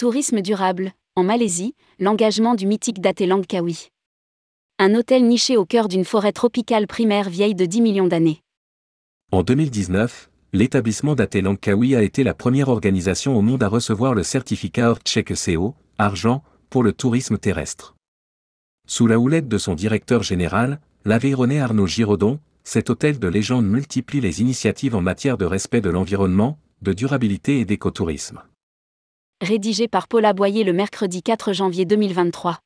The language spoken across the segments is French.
Tourisme durable, en Malaisie, l'engagement du mythique Daté Langkawi. Un hôtel niché au cœur d'une forêt tropicale primaire vieille de 10 millions d'années. En 2019, l'établissement Daté Langkawi a été la première organisation au monde à recevoir le certificat Check CO, argent, pour le tourisme terrestre. Sous la houlette de son directeur général, l'Aveyronais Arnaud Giraudon, cet hôtel de légende multiplie les initiatives en matière de respect de l'environnement, de durabilité et d'écotourisme. Rédigé par Paula Boyer le mercredi 4 janvier 2023.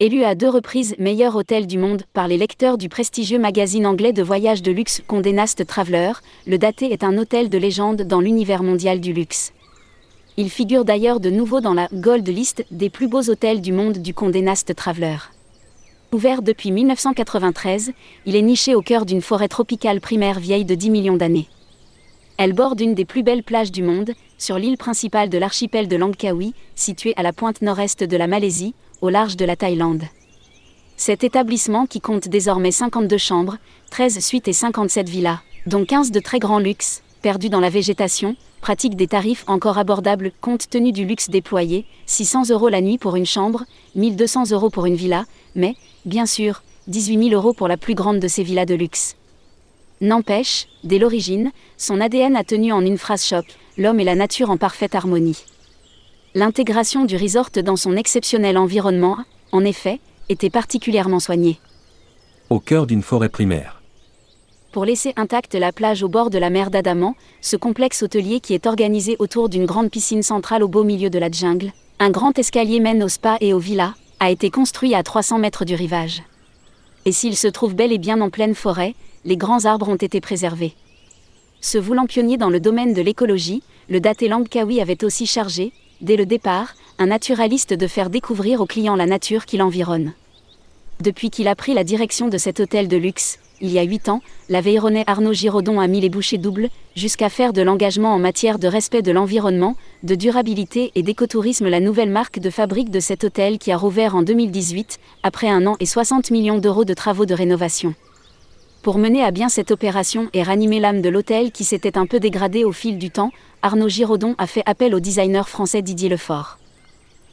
Élu à deux reprises meilleur hôtel du monde par les lecteurs du prestigieux magazine anglais de voyage de luxe Condé Nast Traveler, le Daté est un hôtel de légende dans l'univers mondial du luxe. Il figure d'ailleurs de nouveau dans la Gold List des plus beaux hôtels du monde du Condé Nast Traveler. Ouvert depuis 1993, il est niché au cœur d'une forêt tropicale primaire vieille de 10 millions d'années. Elle borde une des plus belles plages du monde, sur l'île principale de l'archipel de Langkawi, située à la pointe nord-est de la Malaisie, au large de la Thaïlande. Cet établissement qui compte désormais 52 chambres, 13 suites et 57 villas, dont 15 de très grand luxe, perdus dans la végétation, pratique des tarifs encore abordables compte tenu du luxe déployé, 600 euros la nuit pour une chambre, 1200 euros pour une villa, mais, bien sûr, 18 000 euros pour la plus grande de ces villas de luxe. N'empêche, dès l'origine, son ADN a tenu en une phrase choc, l'homme et la nature en parfaite harmonie. L'intégration du resort dans son exceptionnel environnement, en effet, était particulièrement soignée. Au cœur d'une forêt primaire. Pour laisser intacte la plage au bord de la mer d'Adaman, ce complexe hôtelier qui est organisé autour d'une grande piscine centrale au beau milieu de la jungle, un grand escalier mène au spa et aux villas, a été construit à 300 mètres du rivage. Et s'il se trouve bel et bien en pleine forêt, les grands arbres ont été préservés. Se voulant pionnier dans le domaine de l'écologie, le Daté Langkawi avait aussi chargé, dès le départ, un naturaliste de faire découvrir aux clients la nature qui l'environne. Depuis qu'il a pris la direction de cet hôtel de luxe, il y a huit ans, l'Aveyronais Arnaud Giraudon a mis les bouchées doubles, jusqu'à faire de l'engagement en matière de respect de l'environnement, de durabilité et d'écotourisme la nouvelle marque de fabrique de cet hôtel qui a rouvert en 2018, après un an et 60 millions d'euros de travaux de rénovation. Pour mener à bien cette opération et ranimer l'âme de l'hôtel qui s'était un peu dégradé au fil du temps, Arnaud Giraudon a fait appel au designer français Didier Lefort.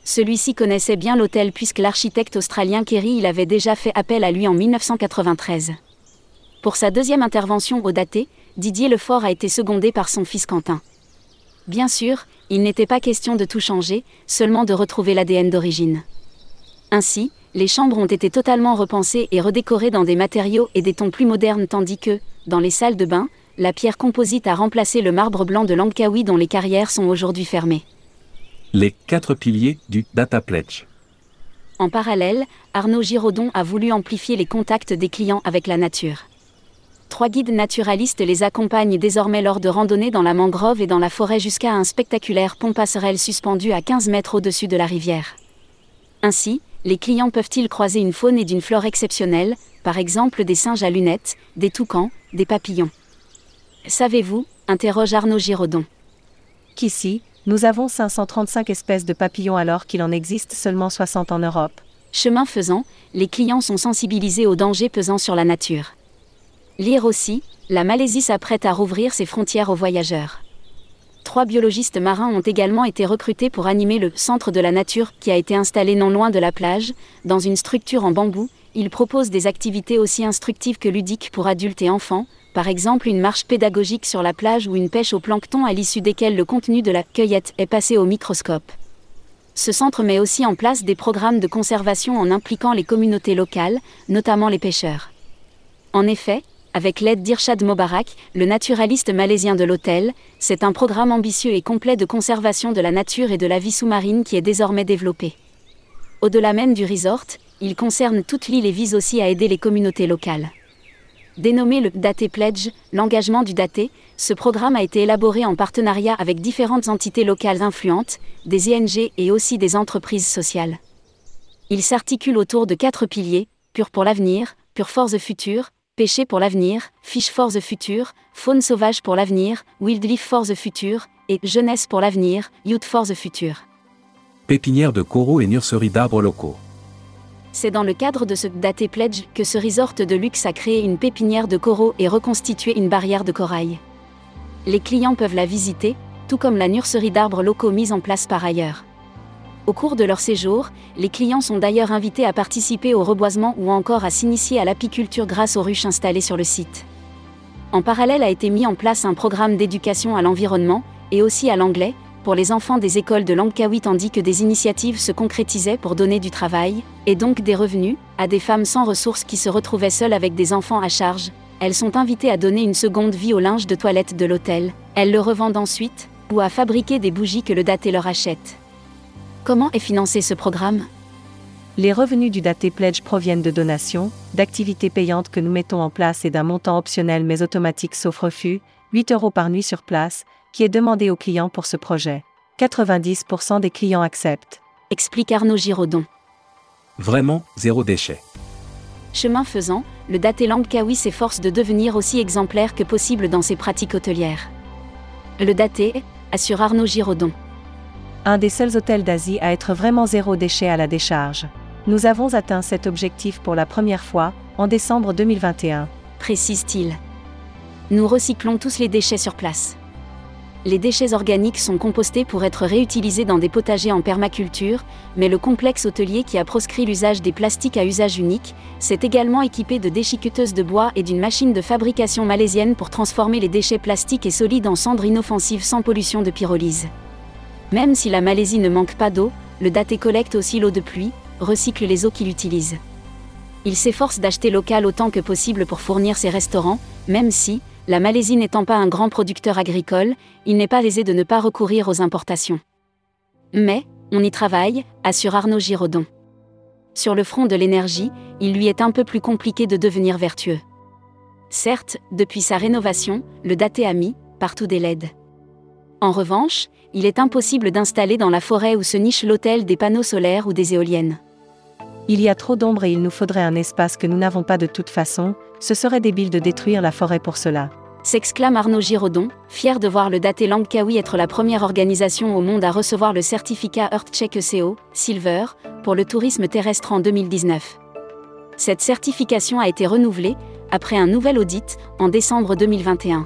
Celui-ci connaissait bien l'hôtel puisque l'architecte australien Kerry il avait déjà fait appel à lui en 1993. Pour sa deuxième intervention au daté, Didier Lefort a été secondé par son fils Quentin. Bien sûr, il n'était pas question de tout changer, seulement de retrouver l'ADN d'origine. Ainsi, les chambres ont été totalement repensées et redécorées dans des matériaux et des tons plus modernes tandis que, dans les salles de bain, la pierre composite a remplacé le marbre blanc de Langkawi dont les carrières sont aujourd'hui fermées. Les quatre piliers du Data Pledge. En parallèle, Arnaud Giraudon a voulu amplifier les contacts des clients avec la nature. Trois guides naturalistes les accompagnent désormais lors de randonnées dans la mangrove et dans la forêt jusqu'à un spectaculaire pont passerelle suspendu à 15 mètres au-dessus de la rivière. Ainsi, les clients peuvent-ils croiser une faune et d'une flore exceptionnelle, par exemple des singes à lunettes, des toucans, des papillons? Savez-vous? interroge Arnaud Giraudon. Qu'ici, nous avons 535 espèces de papillons alors qu'il en existe seulement 60 en Europe. Chemin faisant, les clients sont sensibilisés aux dangers pesant sur la nature. Lire aussi, la Malaisie s'apprête à rouvrir ses frontières aux voyageurs. Trois biologistes marins ont également été recrutés pour animer le Centre de la Nature qui a été installé non loin de la plage, dans une structure en bambou. Ils proposent des activités aussi instructives que ludiques pour adultes et enfants, par exemple une marche pédagogique sur la plage ou une pêche au plancton à l'issue desquelles le contenu de la cueillette est passé au microscope. Ce centre met aussi en place des programmes de conservation en impliquant les communautés locales, notamment les pêcheurs. En effet, avec l'aide d'Irshad Mobarak, le naturaliste malaisien de l'hôtel, c'est un programme ambitieux et complet de conservation de la nature et de la vie sous-marine qui est désormais développé. Au-delà même du resort, il concerne toute l'île et vise aussi à aider les communautés locales. Dénommé le Daté Pledge, l'engagement du Daté, ce programme a été élaboré en partenariat avec différentes entités locales influentes, des ONG et aussi des entreprises sociales. Il s'articule autour de quatre piliers, Pur pour l'avenir, Pure Force Future, Pêcher pour l'avenir, Fish for the Future, Faune sauvage pour l'avenir, Wildlife for the Future, et Jeunesse pour l'avenir, Youth for the Future. Pépinière de coraux et nurserie d'arbres locaux. C'est dans le cadre de ce Daté Pledge que ce resort de luxe a créé une pépinière de coraux et reconstitué une barrière de corail. Les clients peuvent la visiter, tout comme la nurserie d'arbres locaux mise en place par ailleurs. Au cours de leur séjour, les clients sont d'ailleurs invités à participer au reboisement ou encore à s'initier à l'apiculture grâce aux ruches installées sur le site. En parallèle a été mis en place un programme d'éducation à l'environnement, et aussi à l'anglais, pour les enfants des écoles de Langkawi tandis que des initiatives se concrétisaient pour donner du travail, et donc des revenus, à des femmes sans ressources qui se retrouvaient seules avec des enfants à charge. Elles sont invitées à donner une seconde vie au linge de toilette de l'hôtel. Elles le revendent ensuite, ou à fabriquer des bougies que le daté leur achète. Comment est financé ce programme? Les revenus du Daté Pledge proviennent de donations, d'activités payantes que nous mettons en place et d'un montant optionnel mais automatique sauf refus, 8 euros par nuit sur place, qui est demandé aux clients pour ce projet. 90% des clients acceptent. Explique Arnaud Giraudon. Vraiment, zéro déchet. Chemin faisant, le Daté Langkawi s'efforce de devenir aussi exemplaire que possible dans ses pratiques hôtelières. Le Daté, assure Arnaud Giraudon. Un des seuls hôtels d'Asie à être vraiment zéro déchet à la décharge. Nous avons atteint cet objectif pour la première fois, en décembre 2021. Précise-t-il. Nous recyclons tous les déchets sur place. Les déchets organiques sont compostés pour être réutilisés dans des potagers en permaculture, mais le complexe hôtelier qui a proscrit l'usage des plastiques à usage unique, s'est également équipé de déchiqueteuses de bois et d'une machine de fabrication malaisienne pour transformer les déchets plastiques et solides en cendres inoffensives sans pollution de pyrolyse. Même si la Malaisie ne manque pas d'eau, le daté collecte aussi l'eau de pluie, recycle les eaux qu'il utilise. Il s'efforce d'acheter local autant que possible pour fournir ses restaurants, même si, la Malaisie n'étant pas un grand producteur agricole, il n'est pas aisé de ne pas recourir aux importations. Mais, on y travaille, assure Arnaud Giraudon. Sur le front de l'énergie, il lui est un peu plus compliqué de devenir vertueux. Certes, depuis sa rénovation, le daté a mis, partout des LED. En revanche, il est impossible d'installer dans la forêt où se niche l'hôtel des panneaux solaires ou des éoliennes. Il y a trop d'ombre et il nous faudrait un espace que nous n'avons pas de toute façon, ce serait débile de détruire la forêt pour cela. S'exclame Arnaud Giraudon, fier de voir le daté Langkawi être la première organisation au monde à recevoir le certificat EarthCheck ECO, Silver, pour le tourisme terrestre en 2019. Cette certification a été renouvelée, après un nouvel audit, en décembre 2021.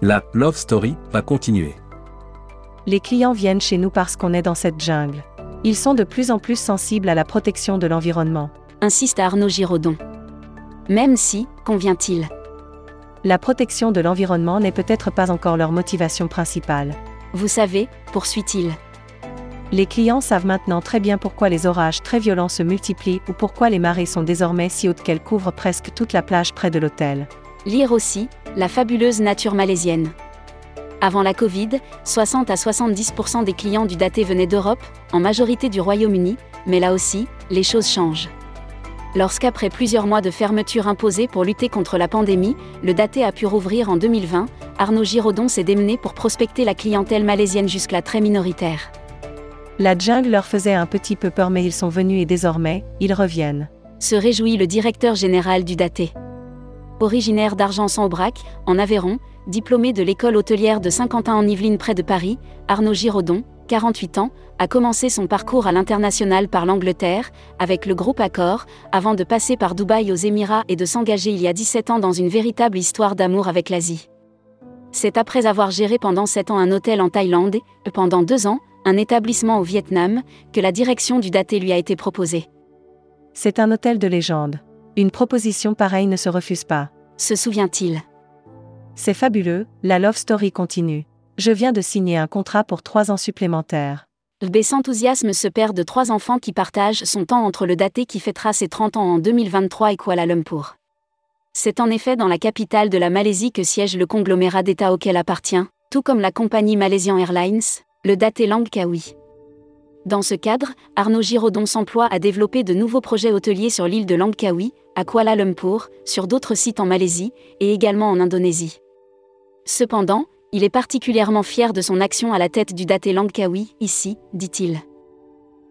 La Love Story va continuer. Les clients viennent chez nous parce qu'on est dans cette jungle. Ils sont de plus en plus sensibles à la protection de l'environnement. Insiste Arnaud Giraudon. Même si, convient-il? La protection de l'environnement n'est peut-être pas encore leur motivation principale. Vous savez, poursuit-il. Les clients savent maintenant très bien pourquoi les orages très violents se multiplient ou pourquoi les marées sont désormais si hautes qu'elles couvrent presque toute la plage près de l'hôtel. Lire aussi, la fabuleuse nature malaisienne. Avant la Covid, 60 à 70% des clients du daté venaient d'Europe, en majorité du Royaume-Uni, mais là aussi, les choses changent. Lorsqu'après plusieurs mois de fermeture imposée pour lutter contre la pandémie, le daté a pu rouvrir en 2020, Arnaud Giraudon s'est démené pour prospecter la clientèle malaisienne jusque-là très minoritaire. La jungle leur faisait un petit peu peur mais ils sont venus et désormais, ils reviennent. Se réjouit le directeur général du daté. Originaire d'Argenson-Aubrac, en Aveyron, diplômé de l'école hôtelière de Saint-Quentin en Yvelines près de Paris, Arnaud Giraudon, 48 ans, a commencé son parcours à l'international par l'Angleterre, avec le groupe Accor, avant de passer par Dubaï aux Émirats et de s'engager il y a 17 ans dans une véritable histoire d'amour avec l'Asie. C'est après avoir géré pendant 7 ans un hôtel en Thaïlande et, pendant 2 ans, un établissement au Vietnam, que la direction du daté lui a été proposée. C'est un hôtel de légende. Une proposition pareille ne se refuse pas. Se souvient-il? C'est fabuleux, la love story continue. Je viens de signer un contrat pour trois ans supplémentaires. B s'enthousiasme ce père de trois enfants qui partagent son temps entre le daté qui fêtera ses 30 ans en 2023 et Kuala Lumpur. C'est en effet dans la capitale de la Malaisie que siège le conglomérat d'État auquel appartient, tout comme la compagnie Malaysian Airlines, le daté Langkawi. Dans ce cadre, Arnaud Giraudon s'emploie à développer de nouveaux projets hôteliers sur l'île de Langkawi, à Kuala Lumpur, sur d'autres sites en Malaisie, et également en Indonésie. Cependant, il est particulièrement fier de son action à la tête du daté Langkawi, ici, dit-il.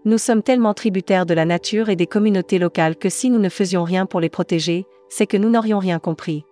Nous sommes tellement tributaires de la nature et des communautés locales que si nous ne faisions rien pour les protéger, c'est que nous n'aurions rien compris.